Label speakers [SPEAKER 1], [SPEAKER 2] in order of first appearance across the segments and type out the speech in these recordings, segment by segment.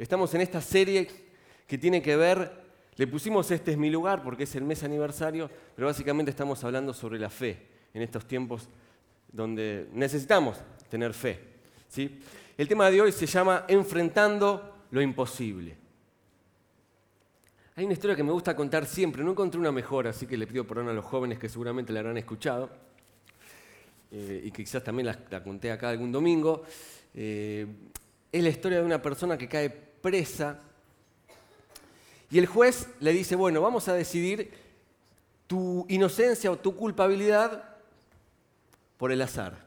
[SPEAKER 1] Estamos en esta serie que tiene que ver, le pusimos este es mi lugar porque es el mes aniversario, pero básicamente estamos hablando sobre la fe en estos tiempos donde necesitamos tener fe. ¿sí? El tema de hoy se llama Enfrentando lo imposible. Hay una historia que me gusta contar siempre, no encontré una mejor, así que le pido perdón a los jóvenes que seguramente la habrán escuchado eh, y que quizás también la, conté acá algún domingo. Eh, es la historia de una persona que cae presa y el juez le dice, bueno, vamos a decidir tu inocencia o tu culpabilidad por el azar.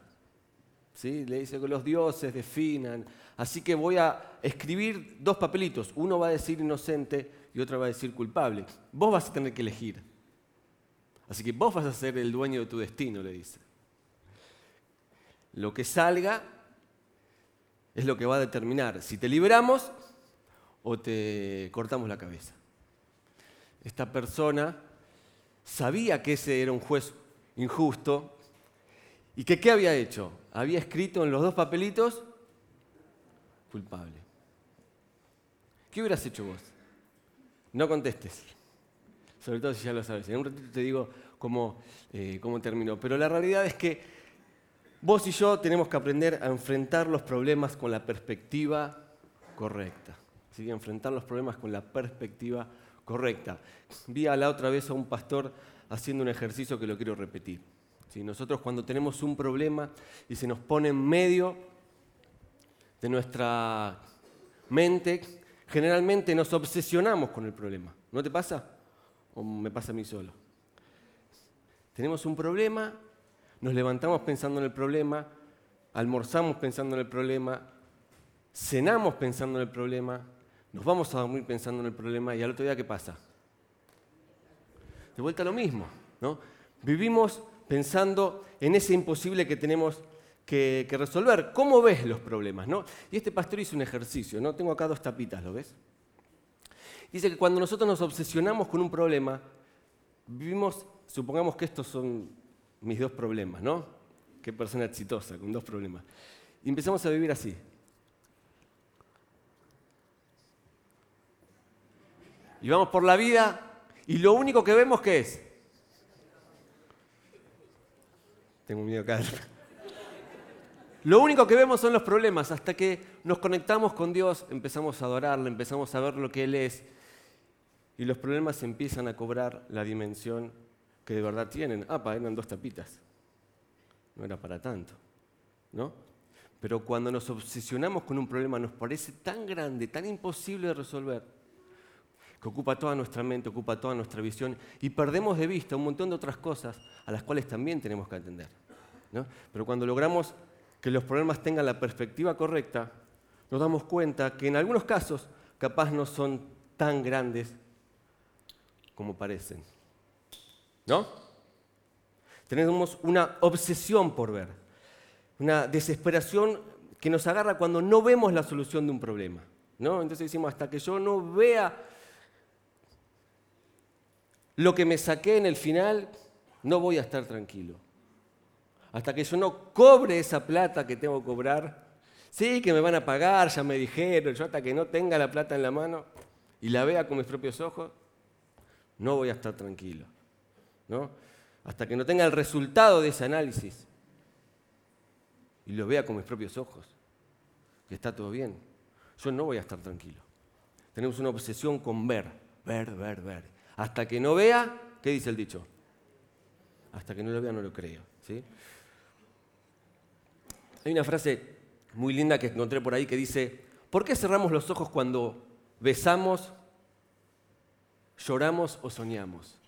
[SPEAKER 1] ¿Sí? Le dice que los dioses definan. Así que voy a escribir dos papelitos. Uno va a decir inocente y otro va a decir culpable. Vos vas a tener que elegir. Así que vos vas a ser el dueño de tu destino, le dice. Lo que salga es lo que va a determinar si te liberamos o te cortamos la cabeza. Esta persona sabía que ese era un juez injusto y que ¿qué había hecho? Había escrito en los dos papelitos culpable. ¿Qué hubieras hecho vos? No contestes, sobre todo si ya lo sabes. En un ratito te digo cómo, eh, cómo terminó. Pero la realidad es que Vos y yo tenemos que aprender a enfrentar los problemas con la perspectiva correcta. ¿Sí? Enfrentar los problemas con la perspectiva correcta. Vi a la otra vez a un pastor haciendo un ejercicio que lo quiero repetir. Nosotros cuando tenemos un problema y se nos pone en medio de nuestra mente, generalmente nos obsesionamos con el problema. ¿No te pasa? ¿O me pasa a mí solo? Tenemos un problema nos levantamos pensando en el problema, almorzamos pensando en el problema, cenamos pensando en el problema, nos vamos a dormir pensando en el problema y al otro día ¿qué pasa? De vuelta a lo mismo, ¿no? Vivimos pensando en ese imposible que tenemos que, resolver. ¿Cómo ves los problemas? ¿no? Y este pastor hizo un ejercicio, ¿no? Tengo acá dos tapitas, ¿lo ves? Dice que cuando nosotros nos obsesionamos con un problema, vivimos, supongamos que estos son mis dos problemas, ¿no? Qué persona exitosa con dos problemas. Y empezamos a vivir así. Y vamos por la vida y lo único que vemos que es. Tengo miedo acá. Lo único que vemos son los problemas hasta que nos conectamos con Dios, empezamos a adorarle, empezamos a ver lo que Él es y los problemas empiezan a cobrar la dimensión que de verdad tienen. Ah, eran dos tapitas. No era para tanto. ¿No? Pero cuando nos obsesionamos con un problema nos parece tan grande, tan imposible de resolver, que ocupa toda nuestra mente, ocupa toda nuestra visión y perdemos de vista un montón de otras cosas a las cuales también tenemos que atender. ¿no? Pero cuando logramos que los problemas tengan la perspectiva correcta, nos damos cuenta que en algunos casos capaz no son tan grandes como parecen. ¿No? Tenemos una obsesión por ver, una desesperación que nos agarra cuando no vemos la solución de un problema. ¿no? Entonces decimos, hasta que yo no vea lo que me saqué en el final, no voy a estar tranquilo. Hasta que yo no cobre esa plata que tengo que cobrar, sí, que me van a pagar, ya me dijeron, yo hasta que no tenga la plata en la mano y la vea con mis propios ojos, no voy a estar tranquilo. ¿no? Hasta que no tenga el resultado de ese análisis y lo vea con mis propios ojos, que está todo bien, yo no voy a estar tranquilo. Tenemos una obsesión con ver, ver, ver, ver. Hasta que no vea, ¿qué dice el dicho? Hasta que no lo vea no lo creo. ¿sí? Hay una frase muy linda que encontré por ahí que dice, ¿por qué cerramos los ojos cuando besamos, lloramos o soñamos?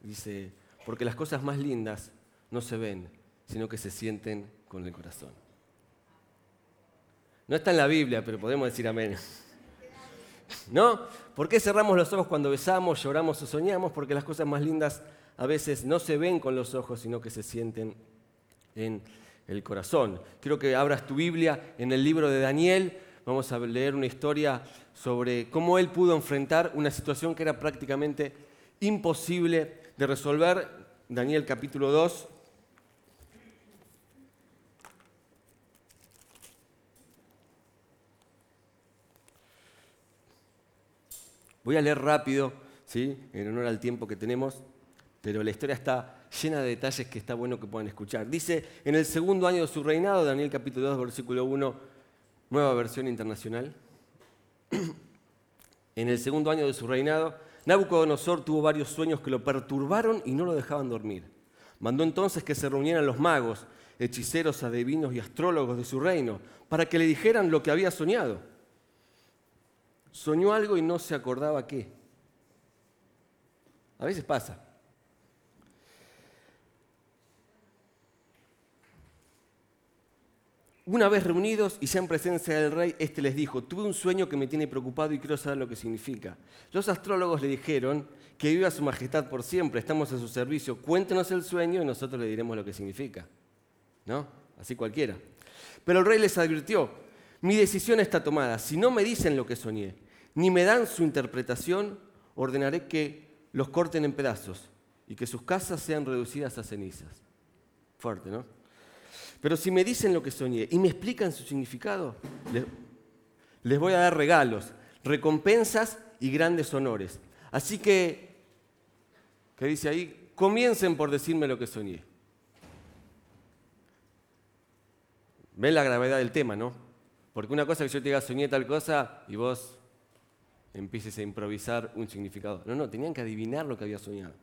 [SPEAKER 1] Dice, porque las cosas más lindas no se ven, sino que se sienten con el corazón. No está en la Biblia, pero podemos decir amén. ¿No? ¿Por qué cerramos los ojos cuando besamos, lloramos o soñamos? Porque las cosas más lindas a veces no se ven con los ojos, sino que se sienten en el corazón. Quiero que abras tu Biblia en el libro de Daniel. Vamos a leer una historia sobre cómo él pudo enfrentar una situación que era prácticamente imposible de resolver, Daniel capítulo 2. Voy a leer rápido, ¿sí? en honor al tiempo que tenemos, pero la historia está llena de detalles que está bueno que puedan escuchar. Dice, en el segundo año de su reinado, Daniel capítulo 2, versículo 1, nueva versión internacional. en el segundo año de su reinado, Nabucodonosor tuvo varios sueños que lo perturbaron y no lo dejaban dormir. Mandó entonces que se reunieran los magos, hechiceros, adivinos y astrólogos de su reino, para que le dijeran lo que había soñado. Soñó algo y no se acordaba qué. A veces pasa. Una vez reunidos y ya en presencia del rey, éste les dijo, tuve un sueño que me tiene preocupado y quiero saber lo que significa. Los astrólogos le dijeron, que viva su majestad por siempre, estamos a su servicio, cuéntenos el sueño y nosotros le diremos lo que significa. ¿No? Así cualquiera. Pero el rey les advirtió, mi decisión está tomada, si no me dicen lo que soñé, ni me dan su interpretación, ordenaré que los corten en pedazos y que sus casas sean reducidas a cenizas. Fuerte, ¿no? Pero si me dicen lo que soñé y me explican su significado, les, voy a dar regalos, recompensas y grandes honores. Así que, ¿qué dice ahí? Comiencen por decirme lo que soñé. Ven la gravedad del tema, ¿no? Porque una cosa que yo te diga soñé tal cosa y vos empieces a improvisar un significado. No, no, tenían que adivinar lo que había soñado.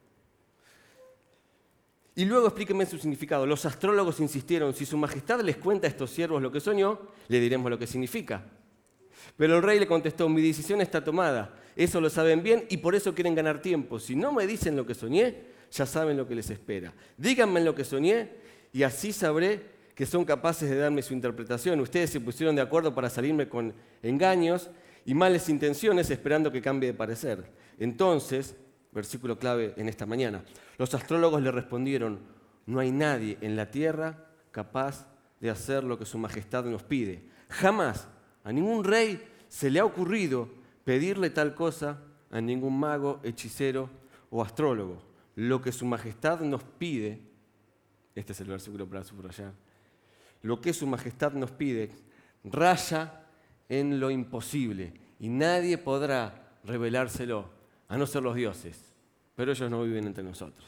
[SPEAKER 1] Y luego explíquenme su significado. Los astrólogos insistieron, si su majestad les cuenta a estos siervos lo que soñó, le diremos lo que significa. Pero el rey le contestó, mi decisión está tomada, eso lo saben bien y por eso quieren ganar tiempo. Si no me dicen lo que soñé, ya saben lo que les espera. Díganme lo que soñé y así sabré que son capaces de darme su interpretación. Ustedes se pusieron de acuerdo para salirme con engaños y malas intenciones esperando que cambie de parecer. Entonces versículo clave en esta mañana. Los astrólogos le respondieron, no hay nadie en la tierra capaz de hacer lo que su majestad nos pide. Jamás a ningún rey se le ha ocurrido pedirle tal cosa a ningún mago, hechicero o astrólogo. Lo que su majestad nos pide, este es el versículo para subrayar, lo que su majestad nos pide raya en lo imposible y nadie podrá revelárselo a no ser los dioses, pero ellos no viven entre nosotros.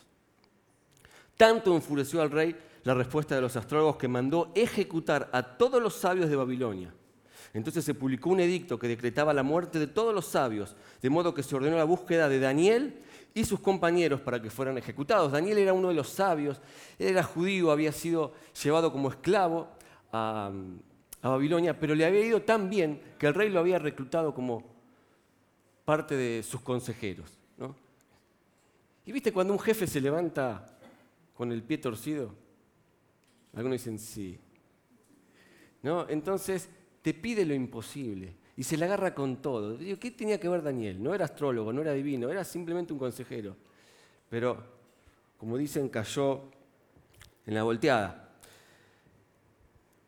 [SPEAKER 1] Tanto enfureció al rey la respuesta de los astrólogos que mandó ejecutar a todos los sabios de Babilonia. Entonces se publicó un edicto que decretaba la muerte de todos los sabios, de modo que se ordenó la búsqueda de Daniel y sus compañeros para que fueran ejecutados. Daniel era uno de los sabios, era judío, había sido llevado como esclavo a, a Babilonia, pero le había ido tan bien que el rey lo había reclutado como parte de sus consejeros. ¿no? Y viste cuando un jefe se levanta con el pie torcido, algunos dicen sí. ¿No? Entonces te pide lo imposible y se le agarra con todo. Digo, ¿Qué tenía que ver Daniel? No era astrólogo, no era divino, era simplemente un consejero. Pero, como dicen, cayó en la volteada.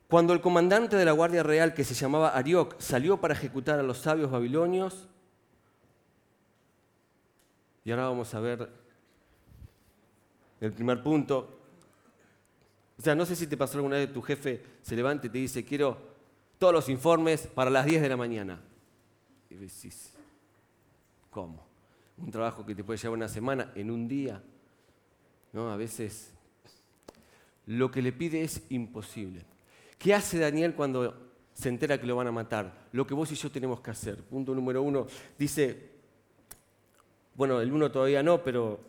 [SPEAKER 1] Cuando el comandante de la Guardia Real, que se llamaba Arioc, salió para ejecutar a los sabios babilonios, y ahora vamos a ver el primer punto. O sea, no sé si te pasó alguna vez tu jefe se levanta y te dice, quiero todos los informes para las 10 de la mañana. Y decís, ¿cómo? Un trabajo que te puede llevar una semana en un día. ¿No? A veces lo que le pide es imposible. ¿Qué hace Daniel cuando se entera que lo van a matar? Lo que vos y yo tenemos que hacer. Punto número uno. Dice, bueno, el uno todavía no, pero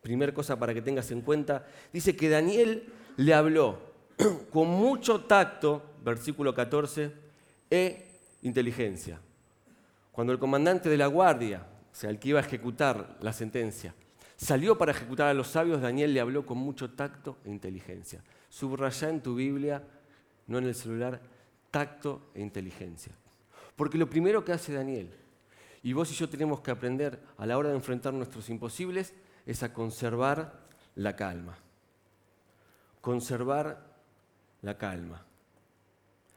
[SPEAKER 1] primer cosa para que tengas en cuenta, dice que Daniel le habló con mucho tacto, versículo 14, e inteligencia. Cuando el comandante de la guardia, o sea, el que iba a ejecutar la sentencia, salió para ejecutar a los sabios, Daniel le habló con mucho tacto e inteligencia. Subraya en tu Biblia, no en el celular, tacto e inteligencia. Porque lo primero que hace Daniel y vos y yo tenemos que aprender a la hora de enfrentar nuestros imposibles es a conservar la calma. Conservar la calma.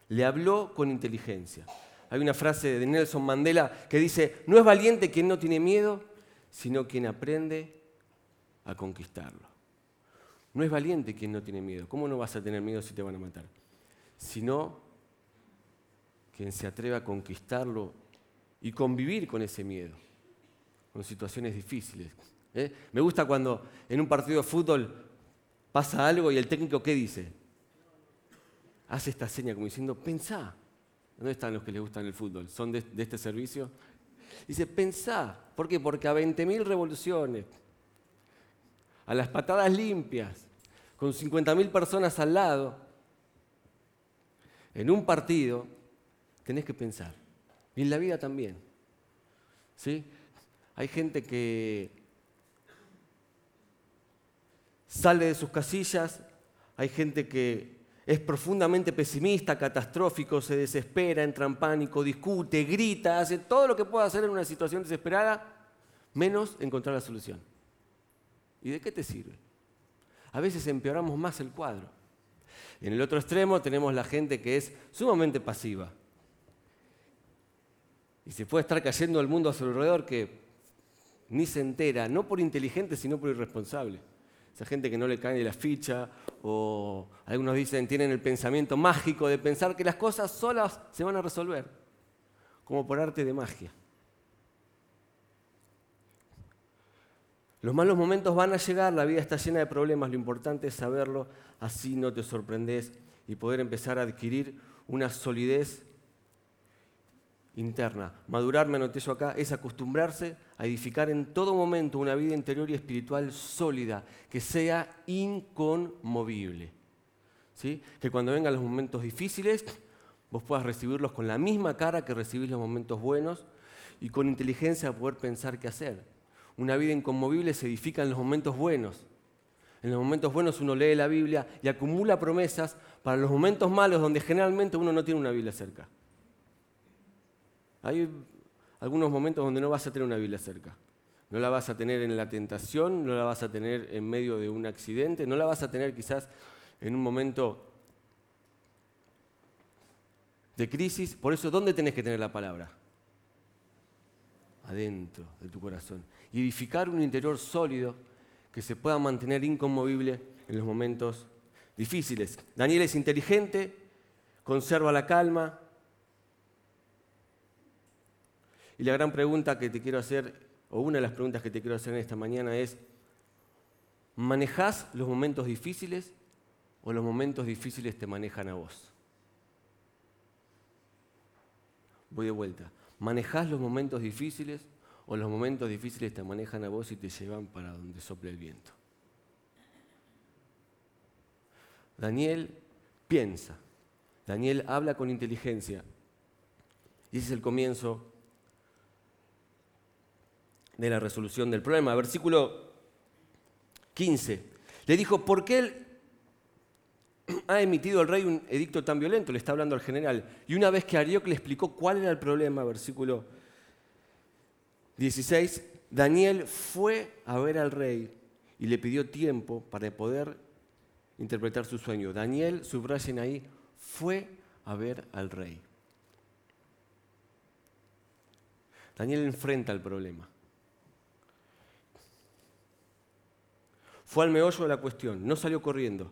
[SPEAKER 1] Le habló con inteligencia. Hay una frase de Nelson Mandela que dice, no es valiente quien no tiene miedo, sino quien aprende a conquistarlo. No es valiente quien no tiene miedo. ¿Cómo no vas a tener miedo si te van a matar? Sino quien se atreve a conquistarlo y convivir con ese miedo. con situaciones difíciles. ¿eh? Me gusta cuando en un partido de fútbol pasa algo y el técnico ¿qué dice? Hace esta seña como diciendo, pensá. ¿Dónde están los que les gustan el fútbol? ¿Son de, este servicio? Dice, pensá. ¿Por qué? Porque a 20.000 revoluciones, a las patadas limpias, con 50.000 personas al lado, en un partido, tenés que pensar. Y en la vida también. ¿Sí? Hay gente que sale de sus casillas, hay gente que es profundamente pesimista, catastrófico, se desespera, entra en pánico, discute, grita, hace todo lo que pueda hacer en una situación desesperada, menos encontrar la solución. ¿Y de qué te sirve? A veces empeoramos más el cuadro. En el otro extremo tenemos la gente que es sumamente pasiva. Y se puede estar cayendo el mundo a su alrededor que ni se entera, no por inteligente, sino por irresponsable esa gente que no le cae la ficha, o algunos dicen, tienen el pensamiento mágico de pensar que las cosas solas se van a resolver, como por arte de magia. Los malos momentos van a llegar, la vida está llena de problemas, lo importante es saberlo, así no te sorprendes y poder empezar a adquirir una solidez interna. Madurar, me anoté yo acá, es acostumbrarse a edificar en todo momento una vida interior y espiritual sólida, que sea inconmovible. ¿Sí? Que cuando vengan los momentos difíciles, vos puedas recibirlos con la misma cara que recibís los momentos buenos y con inteligencia poder pensar qué hacer. Una vida inconmovible se edifica en los momentos buenos. En los momentos buenos uno lee la Biblia y acumula promesas para los momentos malos donde generalmente uno no tiene una Biblia cerca. Hay algunos momentos donde no vas a tener una Biblia cerca. No la vas a tener en la tentación, no la vas a tener en medio de un accidente, no la vas a tener quizás en un momento de crisis. Por eso, ¿dónde tenés que tener la palabra? Adentro de tu corazón. Y edificar un interior sólido que se pueda mantener inconmovible en los momentos difíciles. Daniel es inteligente, conserva la calma, Y la gran pregunta que te quiero hacer, o una de las preguntas que te quiero hacer en esta mañana es, ¿manejás los momentos difíciles o los momentos difíciles te manejan a vos? Voy de vuelta. ¿Manejás los momentos difíciles o los momentos difíciles te manejan a vos y te llevan para donde sople el viento? Daniel piensa, Daniel habla con inteligencia. Y ese es el comienzo de la resolución del problema. Versículo 15. Le dijo, ¿por qué él ha emitido el rey un edicto tan violento? Le está hablando al general. Y una vez que Arioc le explicó cuál era el problema, versículo 16, Daniel fue a ver al rey y le pidió tiempo para poder interpretar su sueño. Daniel, subrayen ahí, fue a ver al rey. Daniel enfrenta el problema. Fue al meollo de la cuestión, no salió corriendo.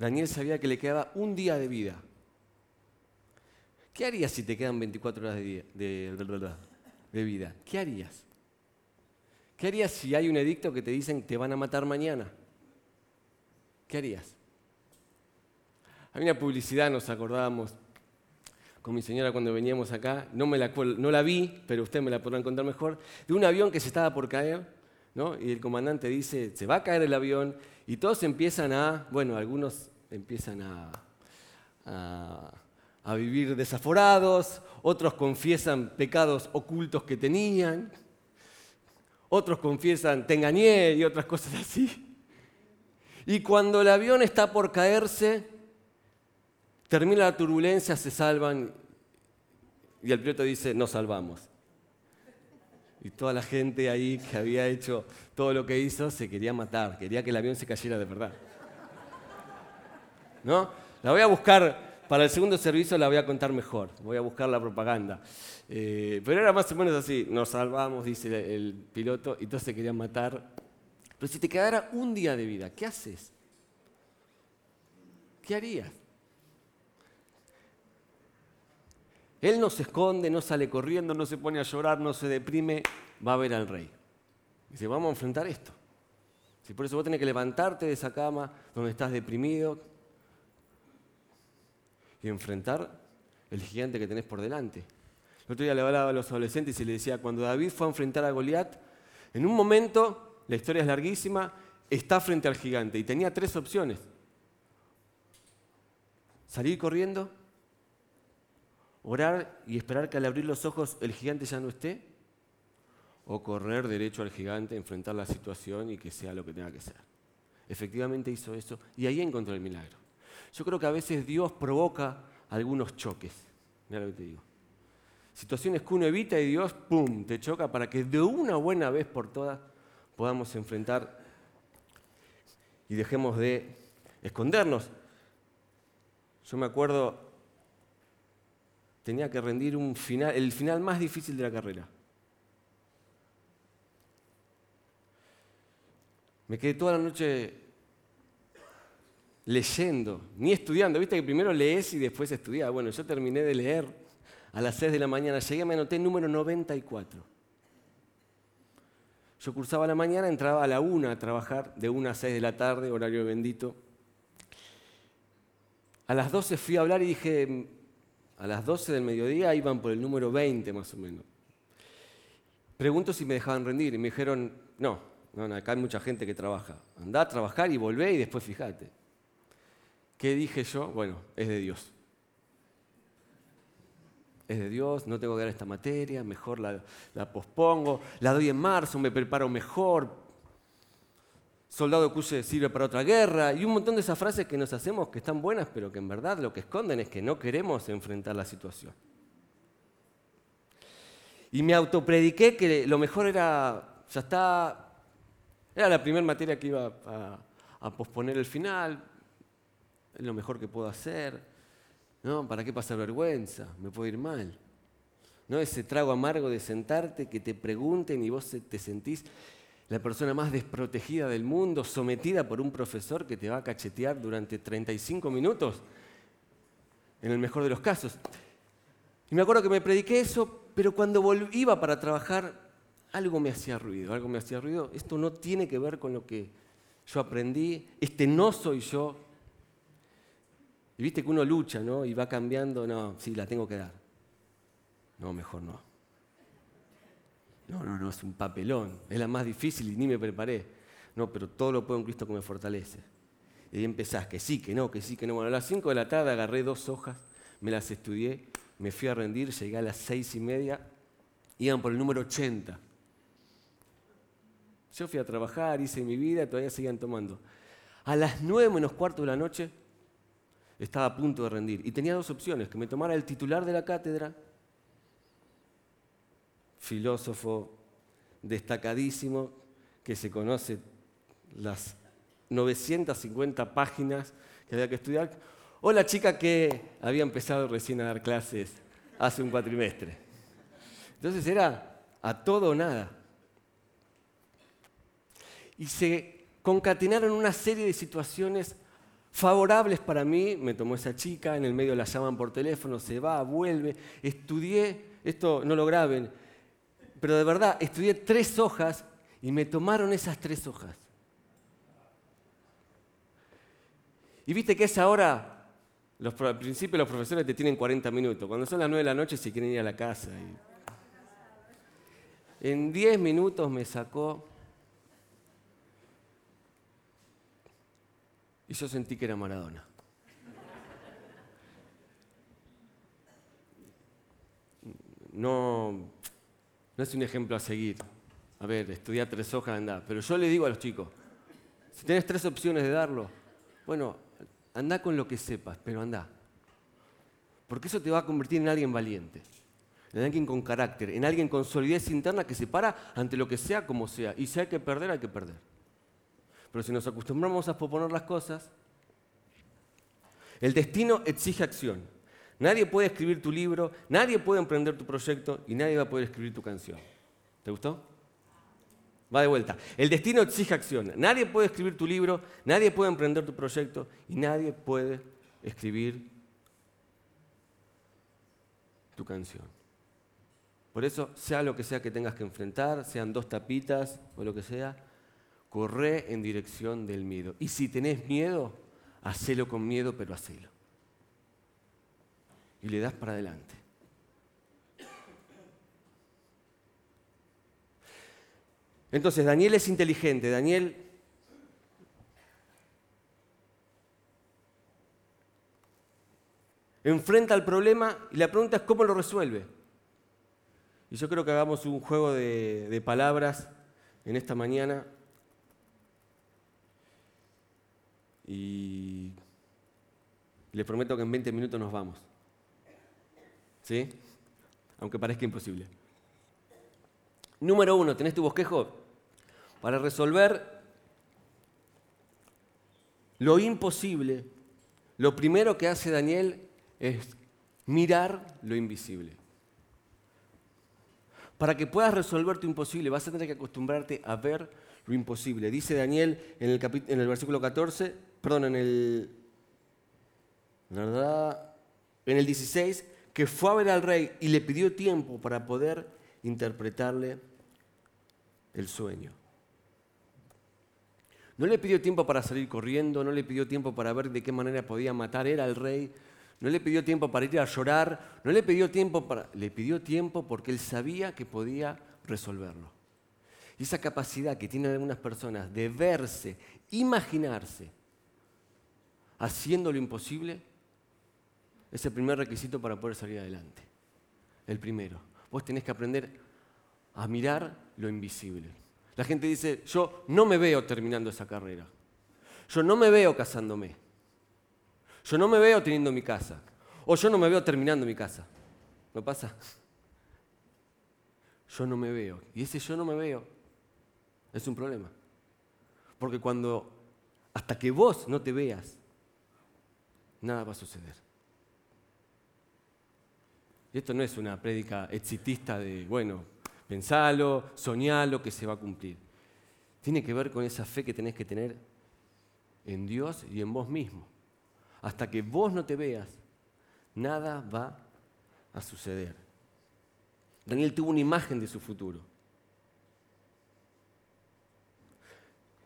[SPEAKER 1] Daniel sabía que le quedaba un día de vida. ¿Qué harías si te quedan 24 horas de, vida? ¿Qué harías? ¿Qué harías si hay un edicto que te dicen que te van a matar mañana? ¿Qué harías? Hay una publicidad, nos acordábamos, con mi señora cuando veníamos acá, no, me la, no la vi, pero usted me la podrá contar mejor, de un avión que se estaba por caer, ¿no? y el comandante dice, se va a caer el avión, y todos empiezan a, bueno, algunos empiezan a, a, vivir desaforados, otros confiesan pecados ocultos que tenían, otros confiesan, te engañé y otras cosas así. Y cuando el avión está por caerse, Termina la turbulencia, se salvan y el piloto dice, nos salvamos. Y toda la gente ahí que había hecho todo lo que hizo se quería matar, quería que el avión se cayera de verdad. ¿No? La voy a buscar, para el segundo servicio la voy a contar mejor, voy a buscar la propaganda. Eh, pero era más o menos así, nos salvamos, dice el piloto, y todos se querían matar. Pero si te quedara un día de vida, ¿qué haces? ¿Qué harías? Él no se esconde, no sale corriendo, no se pone a llorar, no se deprime, va a ver al rey. Dice, vamos a enfrentar esto. Si por eso vos tenés que levantarte de esa cama donde estás deprimido y enfrentar el gigante que tenés por delante. El otro día le hablaba a los adolescentes y le decía, cuando David fue a enfrentar a Goliat, en un momento, la historia es larguísima, está frente al gigante y tenía tres opciones. Salir corriendo, orar y esperar que al abrir los ojos el gigante ya no esté, o correr derecho al gigante, enfrentar la situación y que sea lo que tenga que ser. Efectivamente hizo eso y ahí encontró el milagro. Yo creo que a veces Dios provoca algunos choques. Mira lo que te digo. Situaciones que uno evita y Dios, ¡pum!, te choca para que de una buena vez por todas podamos enfrentar y dejemos de escondernos. Yo me acuerdo, tenía que rendir un final, el final más difícil de la carrera. Me quedé toda la noche leyendo, ni estudiando. Viste que primero lees y después estudias. Bueno, yo terminé de leer a las 6 de la mañana, llegué, me anoté número 94. Yo cursaba la mañana, entraba a la 1 a trabajar, de 1 a 6 de la tarde, horario bendito. A las 12 fui a hablar y dije, a las 12 del mediodía iban por el número 20 más o menos. Pregunto si me dejaban rendir y me dijeron, no, no, acá hay mucha gente que trabaja. Andá a trabajar y volvé y después fíjate. ¿Qué dije yo? Bueno, es de Dios. Es de Dios, no tengo que dar esta materia, mejor la, pospongo, la doy en marzo, me preparo mejor. Soldado cuye sirve para otra guerra y un montón de esas frases que nos hacemos que están buenas, pero que en verdad lo que esconden es que no queremos enfrentar la situación. Y me autoprediqué que lo mejor era, ya está, era la primera materia que iba a posponer el final, es lo mejor que puedo hacer. ¿No? ¿Para qué pasar vergüenza? Me puede ir mal. ¿No? Ese trago amargo de sentarte, que te pregunten y vos te sentís la persona más desprotegida del mundo, sometida por un profesor que te va a cachetear durante 35 minutos, en el mejor de los casos. Y me acuerdo que me prediqué eso, pero cuando iba para trabajar, algo me hacía ruido, algo me hacía ruido. Esto no tiene que ver con lo que yo aprendí, este no soy yo, y viste que uno lucha, ¿no? Y va cambiando, no, sí, la tengo que dar. No, mejor no. No, no, no, es un papelón. Es la más difícil y ni me preparé. No, pero todo lo puedo en Cristo que me fortalece. Y ahí empezás, que sí, que no, que sí, que no. Bueno, a las 5 de la tarde agarré dos hojas, me las estudié, me fui a rendir, llegué a las seis y media, iban por el número 80. Yo fui a trabajar, hice mi vida, todavía seguían tomando. A las nueve menos cuarto de la noche estaba a punto de rendir. Y tenía dos opciones, que me tomara el titular de la cátedra, filósofo destacadísimo, que se conoce las 950 páginas que había que estudiar, o la chica que había empezado recién a dar clases hace un cuatrimestre. Entonces era a todo o nada. Y se concatenaron una serie de situaciones favorables para mí, me tomó esa chica, en el medio la llaman por teléfono, se va, vuelve, estudié, esto no lo graben, pero de verdad, estudié tres hojas y me tomaron esas tres hojas. Y viste que esa hora, los, al principio los profesores te tienen 40 minutos, cuando son las 9 de la noche se quieren ir a la casa. En 10 minutos me sacó y yo sentí que era Maradona. No, no es un ejemplo a seguir. A ver, estudiar tres hojas, anda. Pero yo le digo a los chicos, si tienes tres opciones de darlo, bueno, anda con lo que sepas, pero anda. Porque eso te va a convertir en alguien valiente, en alguien con carácter, en alguien con solidez interna que se para ante lo que sea como sea. Y si hay que perder, hay que perder. Pero si nos acostumbramos a proponer las cosas, el destino exige acción. Nadie puede escribir tu libro, nadie puede emprender tu proyecto y nadie va a poder escribir tu canción. ¿Te gustó? Va de vuelta. El destino exige acción. Nadie puede escribir tu libro, nadie puede emprender tu proyecto y nadie puede escribir tu canción. Por eso, sea lo que sea que tengas que enfrentar, sean dos tapitas o lo que sea, corre en dirección del miedo. Y si tenés miedo, hacelo con miedo, pero hacelo. Y le das para adelante. Entonces, Daniel es inteligente. Daniel enfrenta el problema y la pregunta es cómo lo resuelve. Y yo creo que hagamos un juego de, palabras en esta mañana. Y les prometo que en 20 minutos nos vamos. Aunque parezca imposible. Número uno, ¿tenés tu bosquejo? Para resolver lo imposible, lo primero que hace Daniel es mirar lo invisible. Para que puedas resolver tu imposible, vas a tener que acostumbrarte a ver lo imposible. Dice Daniel en el, en el versículo 14, perdón, en el, en el 16, que fue a ver al rey y le pidió tiempo para poder interpretarle el sueño. No le pidió tiempo para salir corriendo, no le pidió tiempo para ver de qué manera podía matar él al rey, no le pidió tiempo para ir a llorar, no le pidió tiempo. Le pidió tiempo porque él sabía que podía resolverlo. Y esa capacidad que tienen algunas personas de verse, imaginarse, haciendo lo imposible, es el primer requisito para poder salir adelante. El primero. Vos tenés que aprender a mirar lo invisible. La gente dice, yo no me veo terminando esa carrera. Yo no me veo casándome. Yo no me veo teniendo mi casa. O yo no me veo terminando mi casa. ¿No pasa? Yo no me veo. Y ese yo no me veo es un problema. Porque cuando, hasta que vos no te veas, nada va a suceder. Y esto no es una prédica exitista de, bueno, pensalo, soñalo, que se va a cumplir. Tiene que ver con esa fe que tenés que tener en Dios y en vos mismo hasta que vos no te veas, nada va a suceder. Daniel tuvo una imagen de su futuro.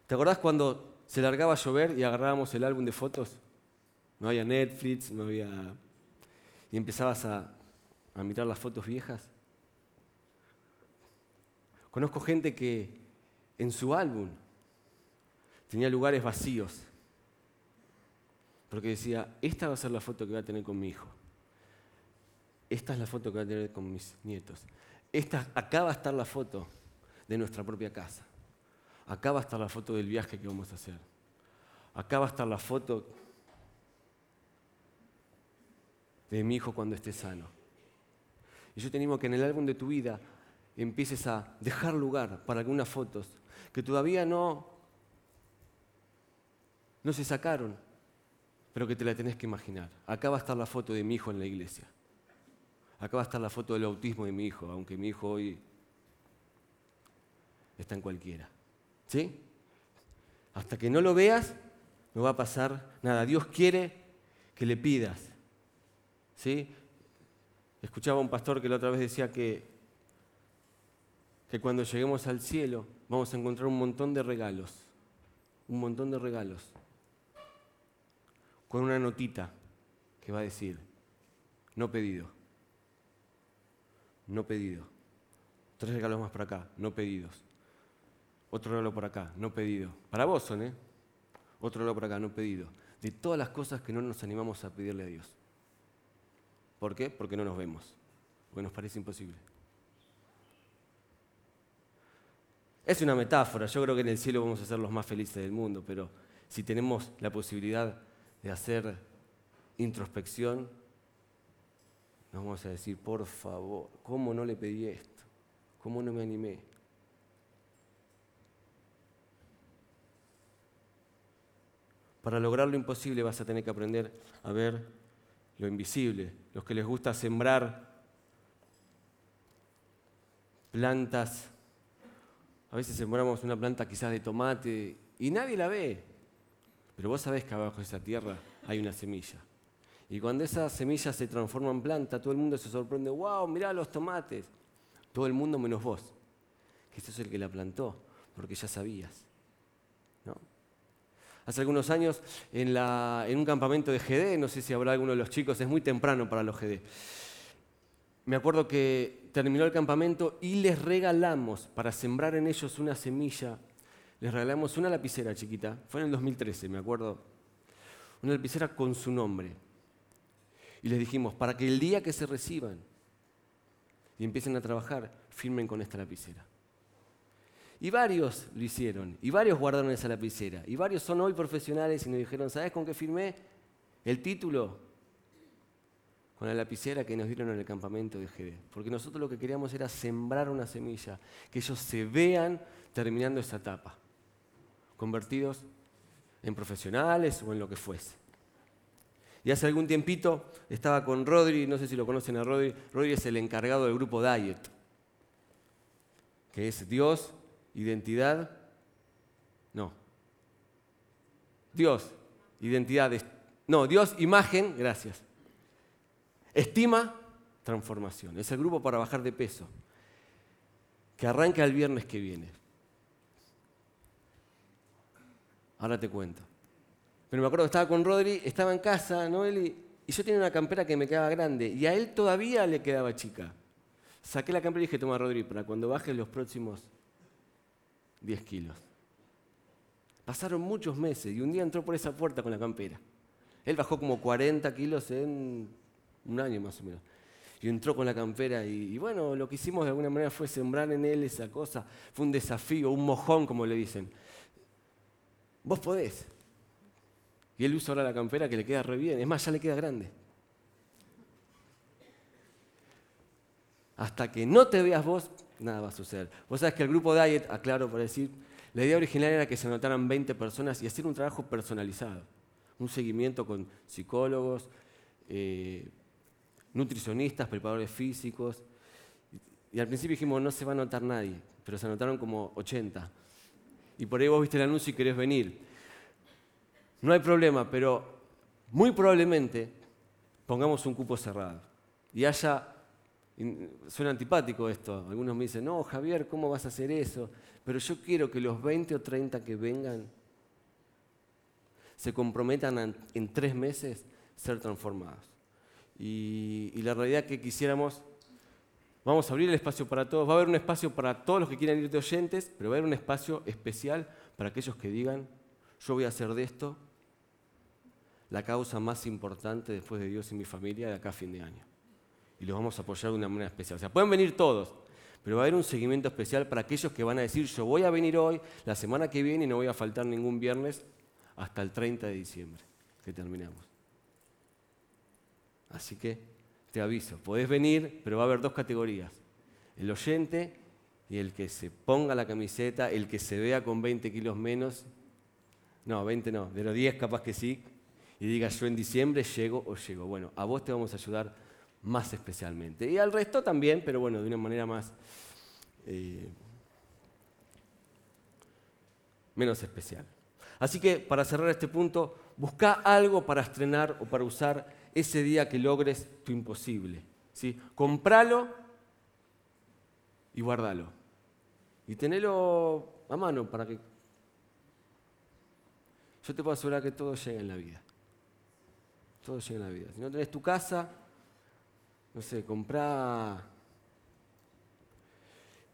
[SPEAKER 1] ¿Te acordás cuando se largaba a llover y agarrábamos el álbum de fotos? No había Netflix, no había... Y empezabas a, a mirar las fotos viejas. Conozco gente que en su álbum tenía lugares vacíos porque decía, esta va a ser la foto que voy a tener con mi hijo. Esta es la foto que voy a tener con mis nietos. Esta, acá va a estar la foto de nuestra propia casa. Acá va a estar la foto del viaje que vamos a hacer. Acá va a estar la foto de mi hijo cuando esté sano. Y yo te animo que en el álbum de tu vida empieces a dejar lugar para algunas fotos que todavía no, no se sacaron, pero que te la tenés que imaginar. Acá va a estar la foto de mi hijo en la iglesia. Acá va a estar la foto del autismo de mi hijo, aunque mi hijo hoy está en cualquiera. ¿Sí? Hasta que no lo veas, no va a pasar nada. Dios quiere que le pidas. ¿Sí? Escuchaba un pastor que la otra vez decía que, que cuando lleguemos al cielo vamos a encontrar un montón de regalos. Un montón de regalos con una notita que va a decir, no pedido, no pedido. Tres regalos más por acá, no pedidos. Otro regalo por acá, no pedido. Para vos son, ¿eh? Otro regalo por acá, no pedido. De todas las cosas que no nos animamos a pedirle a Dios. ¿Por qué? Porque no nos vemos. Porque nos parece imposible. Es una metáfora, yo creo que en el cielo vamos a ser los más felices del mundo, pero si tenemos la posibilidad de hacer introspección, nos vamos a decir, por favor, ¿cómo no le pedí esto? ¿Cómo no me animé? Para lograr lo imposible vas a tener que aprender a ver lo invisible. Los que les gusta sembrar plantas, a veces sembramos una planta quizás de tomate y nadie la ve, pero vos sabés que abajo de esa tierra hay una semilla. Y cuando esa semilla se transforma en planta, todo el mundo se sorprende, wow, mirá los tomates. Todo el mundo menos vos, que es el que la plantó, porque ya sabías. Hace algunos años en, un campamento de GD, no sé si habrá alguno de los chicos, es muy temprano para los GD. Me acuerdo que terminó el campamento y les regalamos, para sembrar en ellos una semilla, les regalamos una lapicera chiquita, fue en el 2013, me acuerdo, una lapicera con su nombre. Y les dijimos, para que el día que se reciban y empiecen a trabajar, firmen con esta lapicera. Y varios lo hicieron, y varios guardaron esa lapicera, y varios son hoy profesionales y nos dijeron, ¿sabes con qué firmé? El título con la lapicera que nos dieron en el campamento de GD. Porque nosotros lo que queríamos era sembrar una semilla, que ellos se vean terminando esa etapa, convertidos en profesionales o en lo que fuese. Y hace algún tiempito estaba con Rodri, no sé si lo conocen a Rodri, Rodri es el encargado del grupo Diet, que es Dios, identidad, no. Dios, identidad, no, Dios, imagen, gracias. Estima, transformación. Es el grupo para bajar de peso, que arranca el viernes que viene. Ahora te cuento. Pero me acuerdo que estaba con Rodri, estaba en casa, Noel, y yo tenía una campera que me quedaba grande, y a él todavía le quedaba chica. Saqué la campera y dije, toma Rodri, para cuando bajes los próximos 10 kilos. Pasaron muchos meses y un día entró por esa puerta con la campera. Él bajó como 40 kilos en un año más o menos. Y entró con la campera y, bueno, lo que hicimos de alguna manera fue sembrar en él esa cosa. Fue un desafío, un mojón, como le dicen. Vos podés. Y él usa ahora la campera que le queda re bien. Es más, ya le queda grande. Hasta que no te veas vos, nada va a suceder. Vos sabés que el grupo Diet, aclaro por decir, la idea original era que se anotaran 20 personas y hacer un trabajo personalizado. Un seguimiento con psicólogos, eh, nutricionistas, preparadores físicos. Y al principio dijimos, no se va a anotar nadie, pero se anotaron como 80. Y por ahí vos viste el anuncio y querés venir. No hay problema, pero muy probablemente pongamos un cupo cerrado. Y haya, suena antipático esto, algunos me dicen, no, Javier, ¿cómo vas a hacer eso? Pero yo quiero que los 20 o 30 que vengan se comprometan en tres meses ser transformados. Y, la realidad que quisiéramos, vamos a abrir el espacio para todos, va a haber un espacio para todos los que quieran ir de oyentes, pero va a haber un espacio especial para aquellos que digan, yo voy a hacer de esto la causa más importante después de Dios y mi familia de acá a fin de año. Y los vamos a apoyar de una manera especial. O sea, pueden venir todos, pero va a haber un seguimiento especial para aquellos que van a decir, yo voy a venir hoy, la semana que viene y no voy a faltar ningún viernes hasta el 30 de diciembre, que terminamos. Así que te aviso, podés venir, pero va a haber dos categorías. El oyente y el que se ponga la camiseta, el que se vea con 20 kilos menos. No, 20 no, de los 10 capaz que sí. Y diga yo en diciembre llego o llego. Bueno, a vos te vamos a ayudar más especialmente. Y al resto también, pero bueno, de una manera más... Eh, menos especial. Así que para cerrar este punto, busca algo para estrenar o para usar ese día que logres tu imposible. ¿sí? Compralo y guardalo. Y tenelo a mano para que... Yo te puedo asegurar que todo llega en la vida. Todo llega en la vida. Si no tenés tu casa, no sé, comprá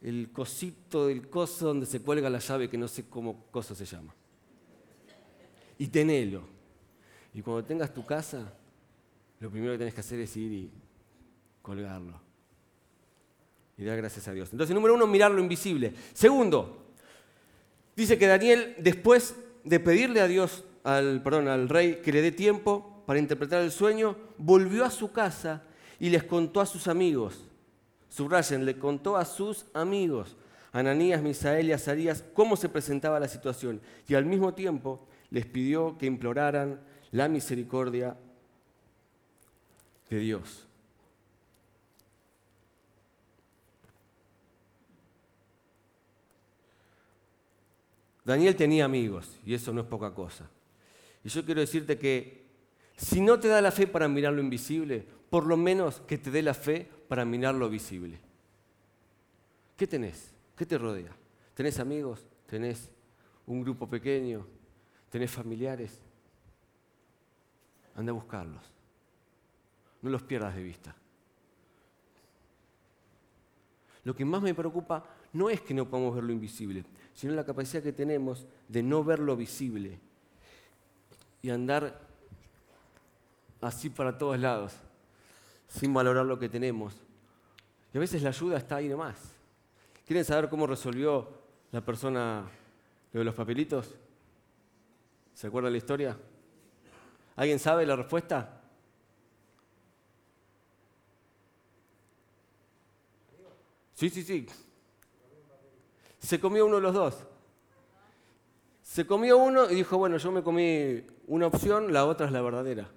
[SPEAKER 1] el cosito del coso donde se cuelga la llave que no sé cómo coso se llama. Y tenelo. Y cuando tengas tu casa, lo primero que tenés que hacer es ir y colgarlo. Y dar gracias a Dios. Entonces, número uno, mirar lo invisible. Segundo, dice que Daniel, después de pedirle a Dios, al, perdón, al rey, que le dé tiempo para interpretar el sueño, volvió a su casa y les contó a sus amigos. Subrayen, le contó a sus amigos, Ananías, Misael y Azarías, cómo se presentaba la situación. Y al mismo tiempo les pidió que imploraran la misericordia de Dios. Daniel tenía amigos, y eso no es poca cosa. Y yo quiero decirte que Si no te da la fe para mirar lo invisible, por lo menos que te dé la fe para mirar lo visible. ¿Qué tenés? ¿Qué te rodea? ¿Tenés amigos? ¿Tenés un grupo pequeño? ¿Tenés familiares? Anda a buscarlos. No los pierdas de vista. Lo que más me preocupa no es que no podamos ver lo invisible, sino la capacidad que tenemos de no ver lo visible y andar así para todos lados, sin valorar lo que tenemos. Y a veces la ayuda está ahí nomás. ¿Quieren saber cómo resolvió la persona lo de los papelitos? ¿Se acuerda la historia? ¿Alguien sabe la respuesta? Sí, sí, sí. Se comió uno de los dos. Se comió uno y dijo, bueno, yo me comí una opción, la otra es la verdadera.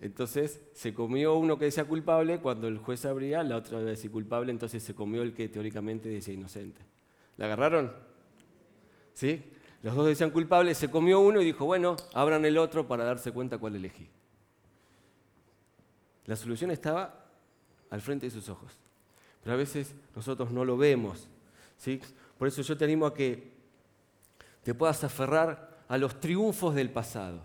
[SPEAKER 1] Entonces se comió uno que decía culpable, cuando el juez abría, la otra decía culpable, entonces se comió el que teóricamente decía inocente. ¿La agarraron? ¿Sí? Los dos decían culpable, se comió uno y dijo, bueno, abran el otro para darse cuenta cuál elegí. La solución estaba al frente de sus ojos. Pero a veces nosotros no lo vemos. ¿sí? Por eso yo te animo a que te puedas aferrar a los triunfos del pasado.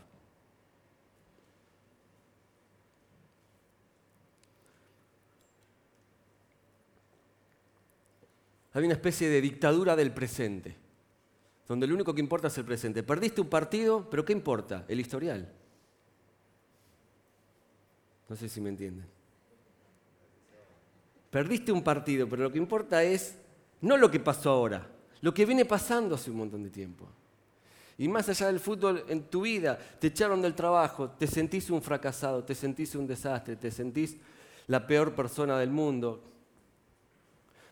[SPEAKER 1] Hay una especie de dictadura del presente, donde lo único que importa es el presente. Perdiste un partido, pero ¿qué importa? El historial. No sé si me entienden. Perdiste un partido, pero lo que importa es no lo que pasó ahora, lo que viene pasando hace un montón de tiempo. Y más allá del fútbol, en tu vida te echaron del trabajo, te sentís un fracasado, te sentís un desastre, te sentís la peor persona del mundo,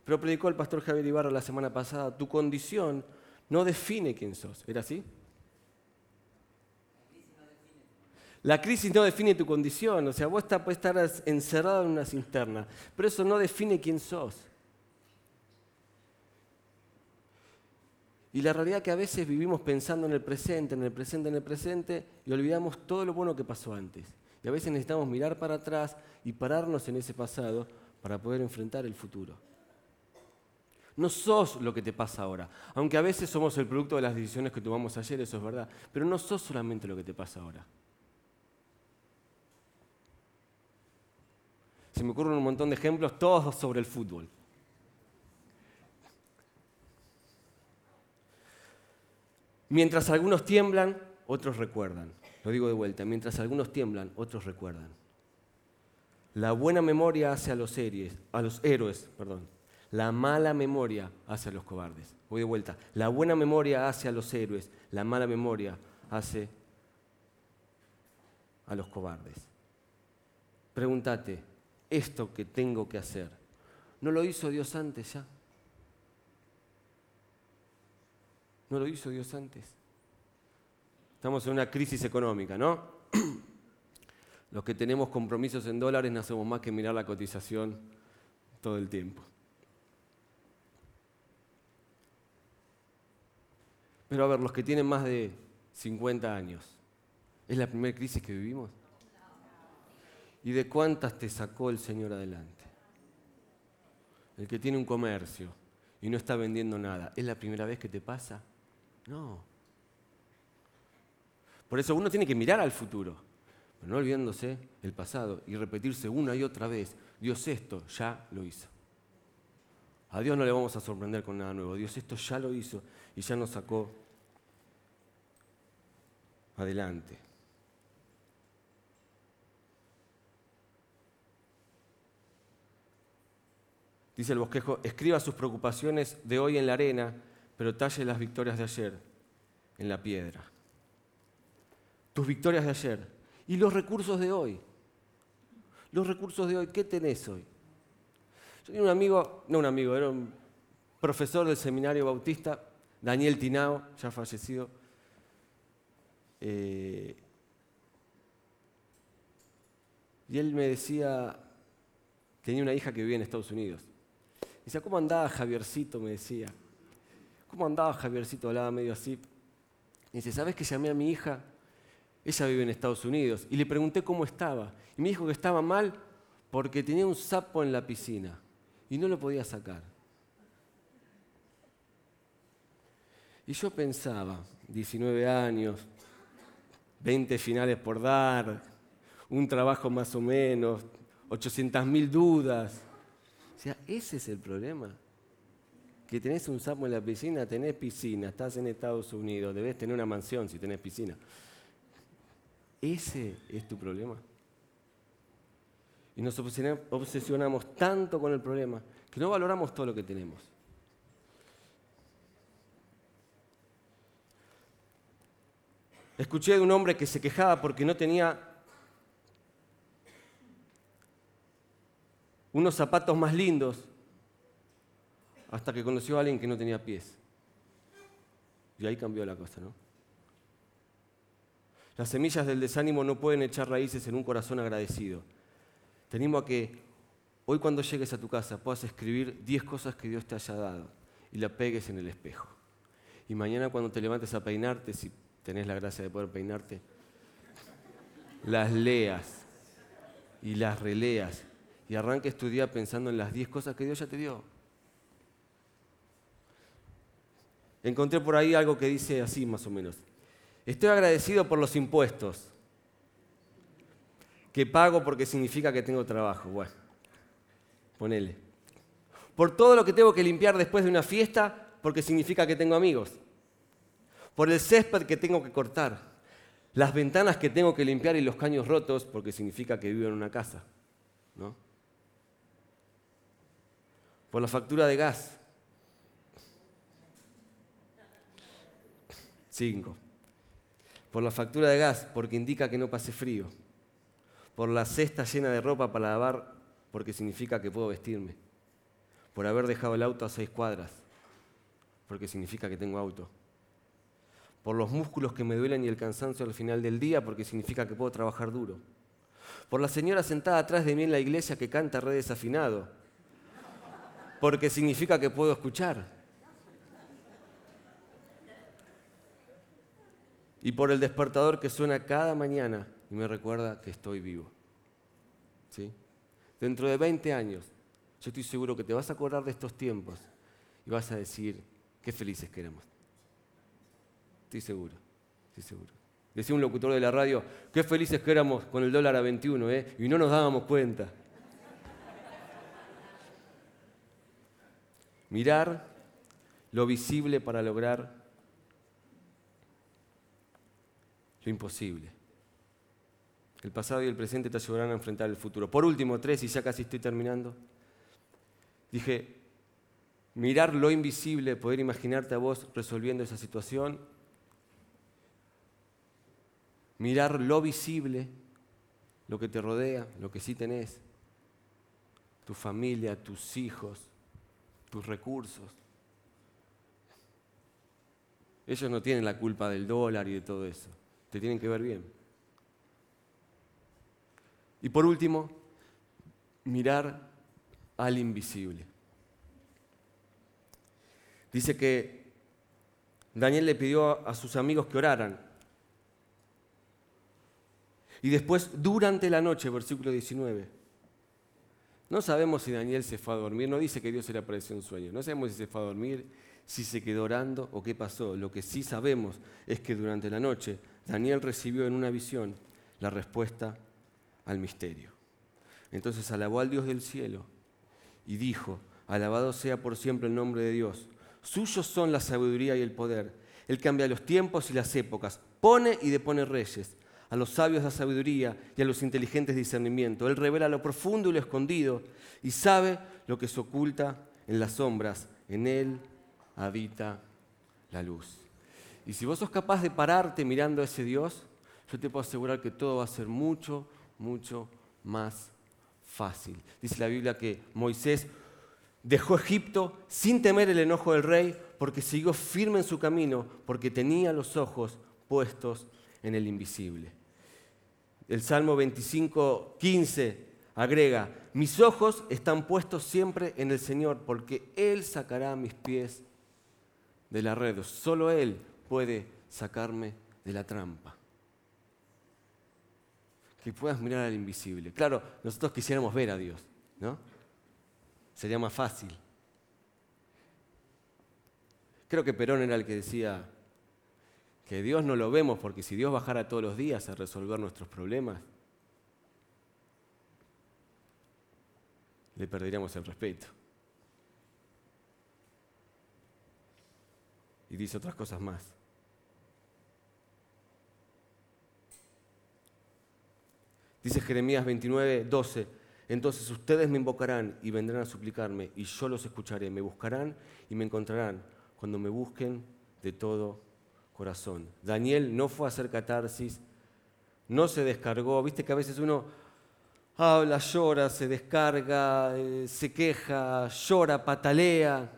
[SPEAKER 1] pero predicó el pastor Javier Ibarra la semana pasada, tu condición no define quién sos. ¿Era así? La crisis no define tu condición, o sea, vos puedes estar encerrado en una cisterna, pero eso no define quién sos. Y la realidad es que a veces vivimos pensando en el presente, en el presente, en el presente, y olvidamos todo lo bueno que pasó antes. Y a veces necesitamos mirar para atrás y pararnos en ese pasado para poder enfrentar el futuro. No sos lo que te pasa ahora. Aunque a veces somos el producto de las decisiones que tomamos ayer, eso es verdad. Pero no sos solamente lo que te pasa ahora. Se me ocurren un montón de ejemplos, todos sobre el fútbol. Mientras algunos tiemblan, otros recuerdan. Lo digo de vuelta, mientras algunos tiemblan, otros recuerdan. La buena memoria hace a los, a los héroes, perdón, la mala memoria hace a los cobardes. Voy de vuelta. La buena memoria hace a los héroes. La mala memoria hace a los cobardes. Pregúntate, esto que tengo que hacer, ¿no lo hizo Dios antes ya? ¿No lo hizo Dios antes? Estamos en una crisis económica, ¿no? Los que tenemos compromisos en dólares no hacemos más que mirar la cotización todo el tiempo. Pero a ver, los que tienen más de 50 años, ¿es la primera crisis que vivimos? ¿Y de cuántas te sacó el Señor adelante? El que tiene un comercio y no está vendiendo nada, ¿es la primera vez que te pasa? No. Por eso uno tiene que mirar al futuro, pero no olvidándose el pasado y repetirse una y otra vez, Dios esto ya lo hizo. A Dios no le vamos a sorprender con nada nuevo. Dios esto ya lo hizo y ya nos sacó adelante. Dice el bosquejo, escriba sus preocupaciones de hoy en la arena, pero talle las victorias de ayer en la piedra. Tus victorias de ayer y los recursos de hoy. Los recursos de hoy, ¿qué tenés hoy? Yo tenía un amigo, no un amigo, era un profesor del seminario bautista, Daniel Tinao, ya fallecido. Eh, y él me decía, tenía una hija que vivía en Estados Unidos. Dice, ¿cómo andaba Javiercito? Me decía. ¿Cómo andaba Javiercito? Hablaba medio así. dice, ¿sabes que llamé a mi hija? Ella vive en Estados Unidos y le pregunté cómo estaba. Y me dijo que estaba mal porque tenía un sapo en la piscina y no lo podía sacar. Y yo pensaba, 19 años, 20 finales por dar, un trabajo más o menos, 800 mil dudas. O sea, ese es el problema. Que tenés un sapo en la piscina, tenés piscina, estás en Estados Unidos, debes tener una mansión si tenés piscina. Ese es tu problema. Y nos obsesionamos tanto con el problema que no valoramos todo lo que tenemos. Escuché de un hombre que se quejaba porque no tenía unos zapatos más lindos hasta que conoció a alguien que no tenía pies. Y ahí cambió la cosa, ¿no? Las semillas del desánimo no pueden echar raíces en un corazón agradecido. Te a que hoy cuando llegues a tu casa puedas escribir 10 cosas que Dios te haya dado y la pegues en el espejo. Y mañana cuando te levantes a peinarte, si tenés la gracia de poder peinarte, las leas y las releas y arranques tu día pensando en las 10 cosas que Dios ya te dio. Encontré por ahí algo que dice así más o menos. Estoy agradecido por los impuestos que pago porque significa que tengo trabajo. Bueno, ponele. Por todo lo que tengo que limpiar después de una fiesta porque significa que tengo amigos por el césped que tengo que cortar, las ventanas que tengo que limpiar y los caños rotos, porque significa que vivo en una casa, ¿no? Por la factura de gas. Cinco. Por la factura de gas, porque indica que no pase frío. Por la cesta llena de ropa para lavar, porque significa que puedo vestirme. Por haber dejado el auto a seis cuadras, porque significa que tengo auto por los músculos que me duelen y el cansancio al final del día, porque significa que puedo trabajar duro. Por la señora sentada atrás de mí en la iglesia que canta re desafinado, porque significa que puedo escuchar. Y por el despertador que suena cada mañana y me recuerda que estoy vivo. ¿Sí? Dentro de 20 años, yo estoy seguro que te vas a acordar de estos tiempos y vas a decir, qué felices que éramos. Estoy seguro, estoy seguro. Decía un locutor de la radio, qué felices que éramos con el dólar a 21, ¿eh? Y no nos dábamos cuenta. Mirar lo visible para lograr lo imposible. El pasado y el presente te ayudarán a enfrentar el futuro. Por último, tres, y ya casi estoy terminando. Dije, mirar lo invisible, poder imaginarte a vos resolviendo esa situación mirar lo visible, lo que te rodea, lo que sí tenés, tu familia, tus hijos, tus recursos. Ellos no tienen la culpa del dólar y de todo eso, te tienen que ver bien. Y por último, mirar al invisible. Dice que Daniel le pidió a sus amigos que oraran y después, durante la noche, versículo 19. No sabemos si Daniel se fue a dormir, no dice que Dios le apareció en sueño, no sabemos si se fue a dormir, si se quedó orando o qué pasó. Lo que sí sabemos es que durante la noche Daniel recibió en una visión la respuesta al misterio. Entonces alabó al Dios del cielo y dijo, alabado sea por siempre el nombre de Dios. Suyos son la sabiduría y el poder. Él cambia los tiempos y las épocas, pone y depone reyes a los sabios da sabiduría y a los inteligentes discernimiento. Él revela lo profundo y lo escondido y sabe lo que se oculta en las sombras. En Él habita la luz. Y si vos sos capaz de pararte mirando a ese Dios, yo te puedo asegurar que todo va a ser mucho, mucho más fácil. Dice la Biblia que Moisés dejó Egipto sin temer el enojo del rey porque siguió firme en su camino, porque tenía los ojos puestos en el invisible. El Salmo 25, 15 agrega, mis ojos están puestos siempre en el Señor, porque Él sacará mis pies de la red. Solo Él puede sacarme de la trampa. Que puedas mirar al invisible. Claro, nosotros quisiéramos ver a Dios, ¿no? Sería más fácil. Creo que Perón era el que decía que Dios no lo vemos porque si Dios bajara todos los días a resolver nuestros problemas, le perderíamos el respeto. Y dice otras cosas más. Dice Jeremías 29, 12, entonces ustedes me invocarán y vendrán a suplicarme y yo los escucharé, me buscarán y me encontrarán cuando me busquen de todo corazón. Daniel no fue a hacer catarsis, no se descargó, viste que a veces uno habla, llora, se descarga, eh, se queja, llora, patalea,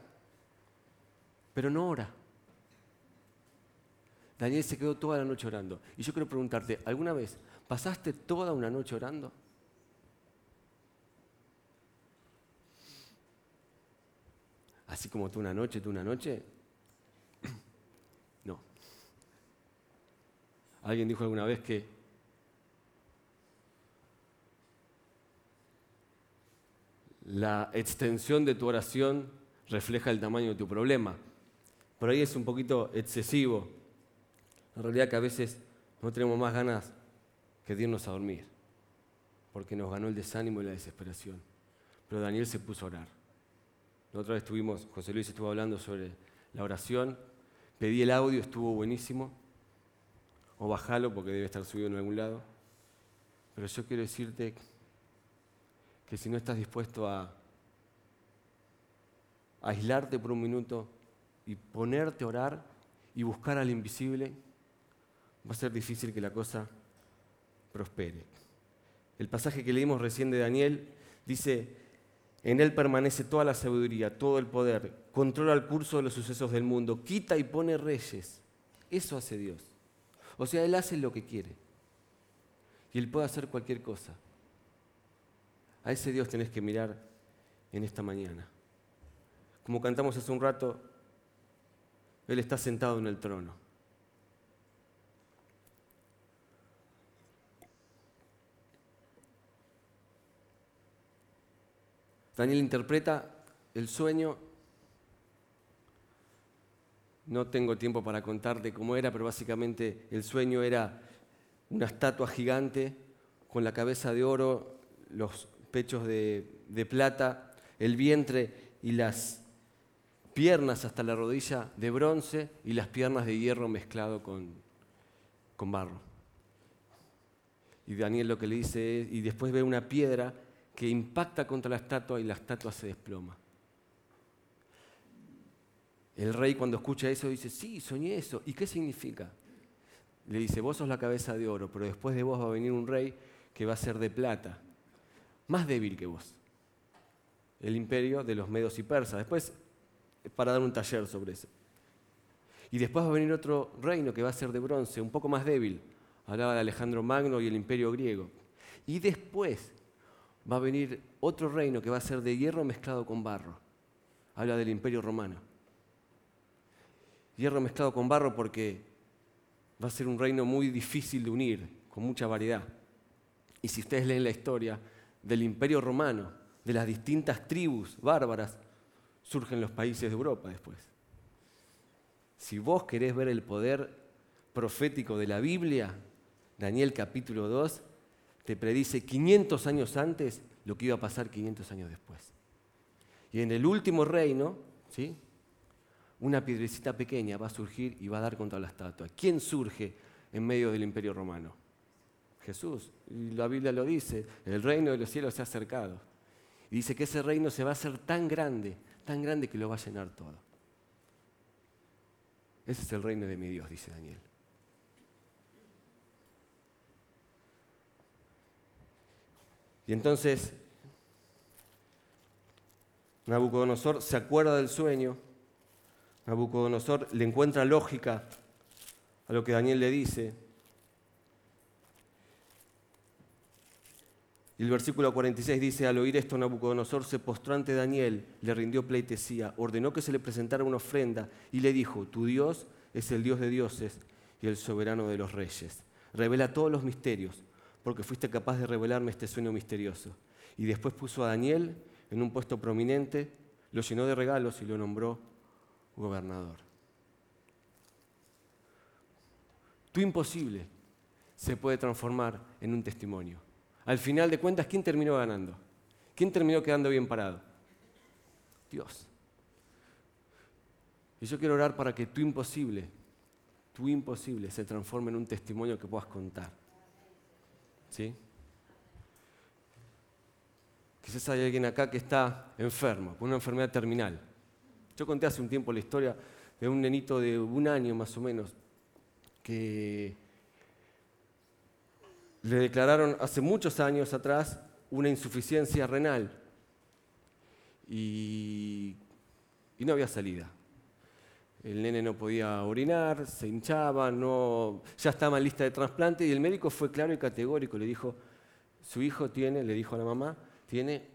[SPEAKER 1] pero no ora. Daniel se quedó toda la noche orando. Y yo quiero preguntarte, ¿alguna vez pasaste toda una noche orando? Así como tú una noche, tú una noche. No. Alguien dijo alguna vez que la extensión de tu oración refleja el tamaño de tu problema. Por ahí es un poquito excesivo. En realidad que a veces no tenemos más ganas que a dormir, porque nos ganó el desánimo y la desesperación. Pero Daniel se puso a orar. La otra vez estuvimos, José Luis estuvo hablando sobre la oración, pedí el audio, estuvo buenísimo, o bajalo porque debe estar subido en algún lado. Pero yo quiero decirte que si no estás dispuesto a aislarte por un minuto y ponerte a orar y buscar al invisible, va a ser difícil que la cosa prospere. El pasaje que leímos recién de Daniel dice, en él permanece toda la sabiduría, todo el poder, controla el curso de los sucesos del mundo, quita y pone reyes. Eso hace Dios. O sea, Él hace lo que quiere. Y Él puede hacer cualquier cosa. A ese Dios tenés que mirar en esta mañana. Como cantamos hace un rato, Él está sentado en el trono. Daniel interpreta el sueño. No tengo tiempo para contarte cómo era, pero básicamente el sueño era una estatua gigante con la cabeza de oro, los pechos de, plata, el vientre y las piernas hasta la rodilla de bronce y las piernas de hierro mezclado con, con barro. Y Daniel lo que le dice es, y después ve una piedra que impacta contra la estatua y la estatua se desploma. El rey cuando escucha eso dice, sí, soñé eso. ¿Y qué significa? Le dice, vos sos la cabeza de oro, pero después de vos va a venir un rey que va a ser de plata más débil que vos. El imperio de los medos y persas. Después, para dar un taller sobre eso. Y después va a venir otro reino que va a ser de bronce, un poco más débil. Hablaba de Alejandro Magno y el imperio griego. Y después va a venir otro reino que va a ser de hierro mezclado con barro. Habla del imperio romano. Hierro mezclado con barro porque va a ser un reino muy difícil de unir, con mucha variedad. Y si ustedes leen la historia, del imperio romano, de las distintas tribus bárbaras, surgen los países de Europa después. Si vos querés ver el poder profético de la Biblia, Daniel capítulo 2 te predice 500 años antes lo que iba a pasar 500 años después. Y en el último reino, ¿sí? una piedrecita pequeña va a surgir y va a dar contra la estatua. ¿Quién surge en medio del imperio romano? Jesús. Y la Biblia lo dice, el reino de los cielos se ha acercado. Y dice que ese reino se va a hacer tan grande, tan grande que lo va a llenar todo. Ese es el reino de mi Dios, dice Daniel. Y entonces Nabucodonosor se acuerda del sueño, Nabucodonosor le encuentra lógica a lo que Daniel le dice, Y el versículo 46 dice, al oír esto Nabucodonosor se postró ante Daniel, le rindió pleitesía, ordenó que se le presentara una ofrenda y le dijo, tu Dios es el Dios de dioses y el soberano de los reyes. Revela todos los misterios, porque fuiste capaz de revelarme este sueño misterioso. Y después puso a Daniel en un puesto prominente, lo llenó de regalos y lo nombró gobernador. Tu imposible se puede transformar en un testimonio. Al final de cuentas, ¿quién terminó ganando? ¿Quién terminó quedando bien parado? Dios. Y yo quiero orar para que tu imposible, tu imposible se transforme en un testimonio que puedas contar. ¿Sí? Quizás hay alguien acá que está enfermo, con una enfermedad terminal. Yo conté hace un tiempo la historia de un nenito de un año más o menos que le declararon hace muchos años atrás una insuficiencia renal y, no había salida. El nene no podía orinar, se hinchaba, no, ya estaba en lista de trasplante y el médico fue claro y categórico, le dijo, su hijo tiene, le dijo a la mamá, tiene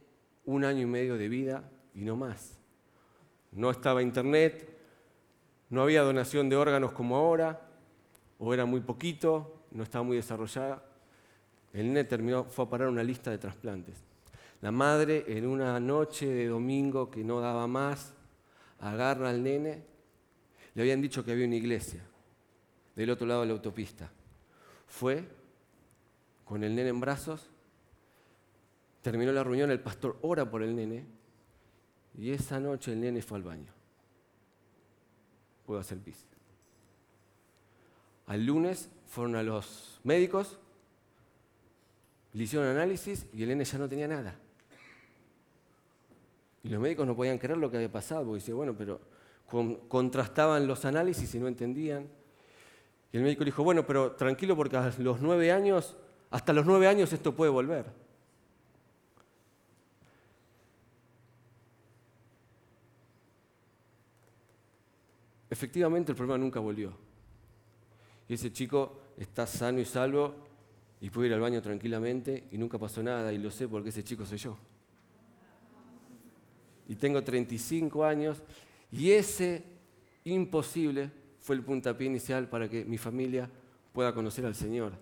[SPEAKER 1] un año y medio de vida y no más. No estaba internet, no había donación de órganos como ahora, o era muy poquito, no estaba muy desarrollada. El nene terminó, fue a parar una lista de trasplantes. La madre, en una noche de domingo que no daba más, agarra al nene. Le habían dicho que había una iglesia del otro lado de la autopista. Fue con el nene en brazos, terminó la reunión, el pastor ora por el nene y esa noche el nene fue al baño. Puedo hacer pis. Al lunes fueron a los médicos, le hicieron análisis y el nene ya no tenía nada. Y los médicos no podían creer lo que había pasado, porque decían, bueno, pero contrastaban los análisis y no entendían. Y el médico dijo, bueno, pero tranquilo porque los nueve años, hasta los nueve años esto puede volver. Efectivamente el problema nunca volvió. Y ese chico está sano y salvo y pude ir al baño tranquilamente y nunca pasó nada y lo sé porque ese chico soy yo. Y tengo 35 años y ese imposible fue el puntapié inicial para que mi familia pueda conocer al Señor.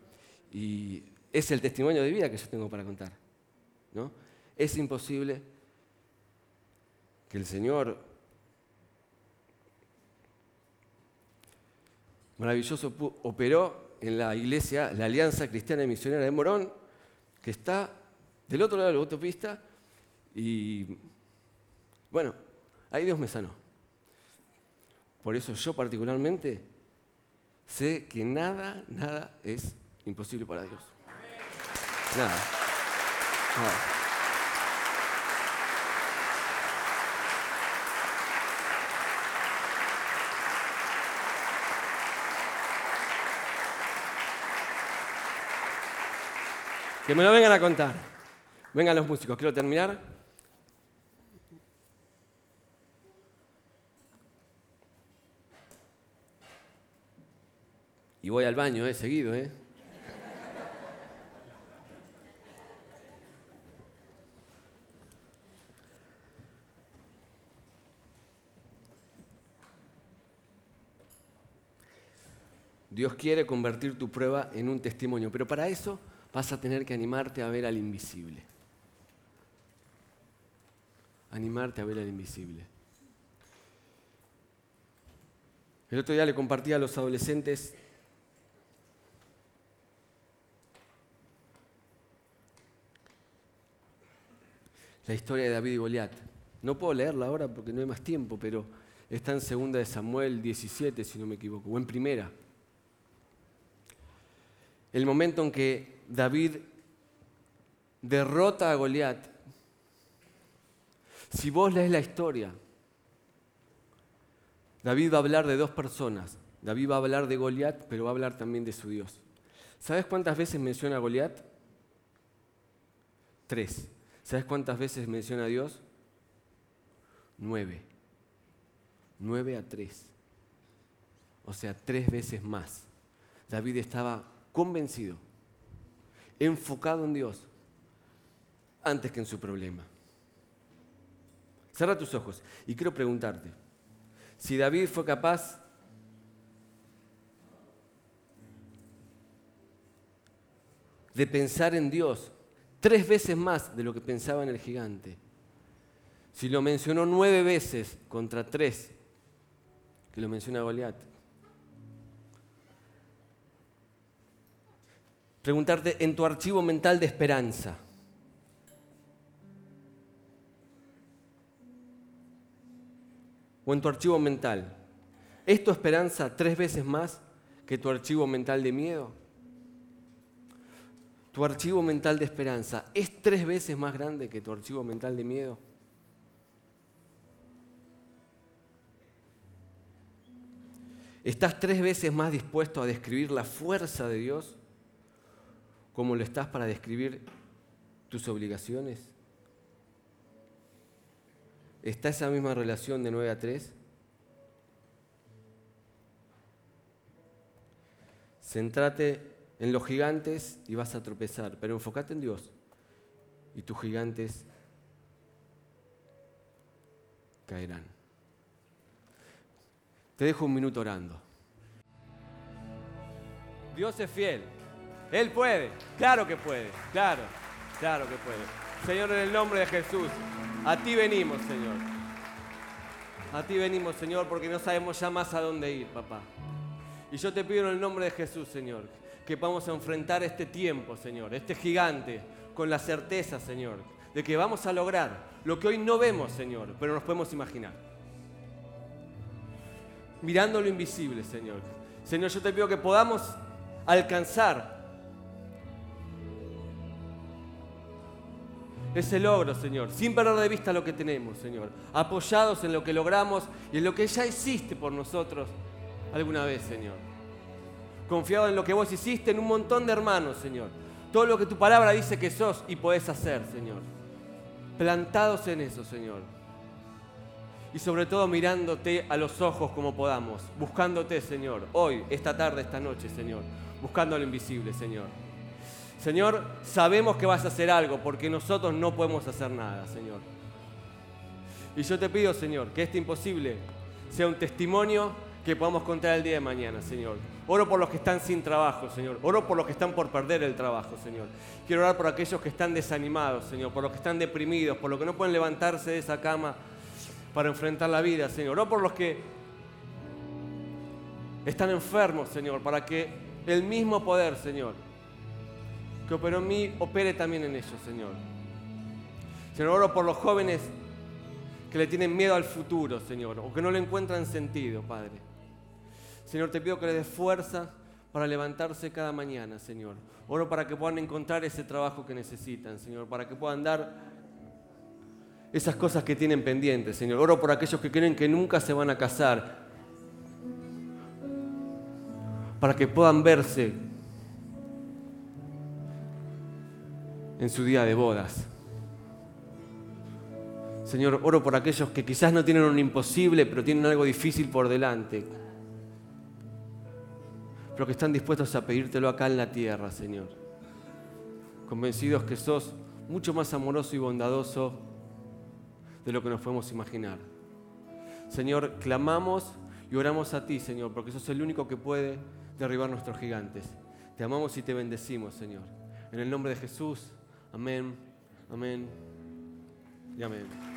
[SPEAKER 1] Y es el testimonio de vida que yo tengo para contar. ¿no? Es imposible que el Señor maravilloso operó en la iglesia, la Alianza Cristiana y Misionera de Morón, que está del otro lado de la autopista y bueno, ahí Dios me sanó. Por eso yo particularmente sé que nada, nada es imposible para Dios. Nada. Que me lo vengan a contar. Vengan los músicos, quiero terminar. Y voy al baño, eh, seguido, ¿eh? Dios quiere convertir tu prueba en un testimonio, pero para eso vas a tener que animarte a ver al invisible. Animarte a ver al invisible. El otro día le compartí a los adolescentes la historia de David y Goliat. No puedo leerla ahora porque no hay más tiempo, pero está en segunda de Samuel 17, si no me equivoco, o en primera. El momento en que David derrota a Goliat, si vos lees la historia, David va a hablar de dos personas. David va a hablar de Goliat, pero va a hablar también de su Dios. ¿Sabes cuántas veces menciona a Goliat? Tres. ¿Sabes cuántas veces menciona a Dios? Nueve. Nueve a tres. O sea, tres veces más. David estaba convencido enfocado en Dios antes que en su problema. Cierra tus ojos y quiero preguntarte, si David fue capaz de pensar en Dios, tres veces más de lo que pensaba en el gigante. Si lo mencionó nueve veces contra tres que lo menciona Goliat. Preguntarte en tu archivo mental de esperanza. O en tu archivo mental. ¿Es tu esperanza tres veces más que tu archivo mental de miedo? ¿Tu archivo mental de esperanza es tres veces más grande que tu archivo mental de miedo? ¿Estás tres veces más dispuesto a describir la fuerza de Dios como lo estás para describir tus obligaciones? ¿Está esa misma relación de 9 a 3? Centrate en los gigantes y vas a tropezar, pero enfócate en Dios y tus gigantes caerán. Te dejo un minuto orando. Dios es fiel. Él puede. Claro que puede. Claro. Claro que puede. Señor, en el nombre de Jesús, a ti venimos, Señor. A ti venimos, Señor, porque no sabemos ya más a dónde ir, papá. Y yo te pido en el nombre de Jesús, Señor, que vamos a enfrentar este tiempo, Señor, este gigante, con la certeza, Señor, de que vamos a lograr lo que hoy no vemos, Señor, pero nos podemos imaginar. Mirando lo invisible, Señor. Señor, yo te pido que podamos alcanzar ese logro, Señor, sin perder de vista lo que tenemos, Señor, apoyados en lo que logramos y en lo que ya hiciste por nosotros alguna vez, Señor. Confiado en lo que vos hiciste en un montón de hermanos, Señor. Todo lo que tu palabra dice que sos y podés hacer, Señor. Plantados en eso, Señor. Y sobre todo mirándote a los ojos como podamos, buscándote, Señor, hoy, esta tarde, esta noche, Señor buscando lo invisible, Señor. Señor, sabemos que vas a hacer algo porque nosotros no podemos hacer nada, Señor. Y yo te pido, Señor, que este imposible sea un testimonio que podamos contar el día de mañana, Señor. Oro por los que están sin trabajo, Señor. Oro por los que están por perder el trabajo, Señor. Quiero orar por aquellos que están desanimados, Señor, por los que están deprimidos, por los que no pueden levantarse de esa cama para enfrentar la vida, Señor. Oro por los que están enfermos, Señor, para que el mismo poder, Señor, que operó en mí, opere también en ellos, Señor. Señor, oro por los jóvenes que le tienen miedo al futuro, Señor, o que no le encuentran sentido, Padre. Señor, te pido que les des fuerza para levantarse cada mañana, Señor. Oro para que puedan encontrar ese trabajo que necesitan, Señor, para que puedan dar esas cosas que tienen pendientes, Señor. Oro por aquellos que creen que nunca se van a casar, para que puedan verse en su día de bodas. Señor, oro por aquellos que quizás no tienen un imposible, pero tienen algo difícil por delante. Pero que están dispuestos a pedírtelo acá en la tierra, Señor. Convencidos que sos mucho más amoroso y bondadoso de lo que nos podemos imaginar. Señor, clamamos y oramos a ti, Señor, porque sos el único que puede derribar nuestros gigantes. Te amamos y te bendecimos, Señor. En el nombre de Jesús, amén, amén y amén.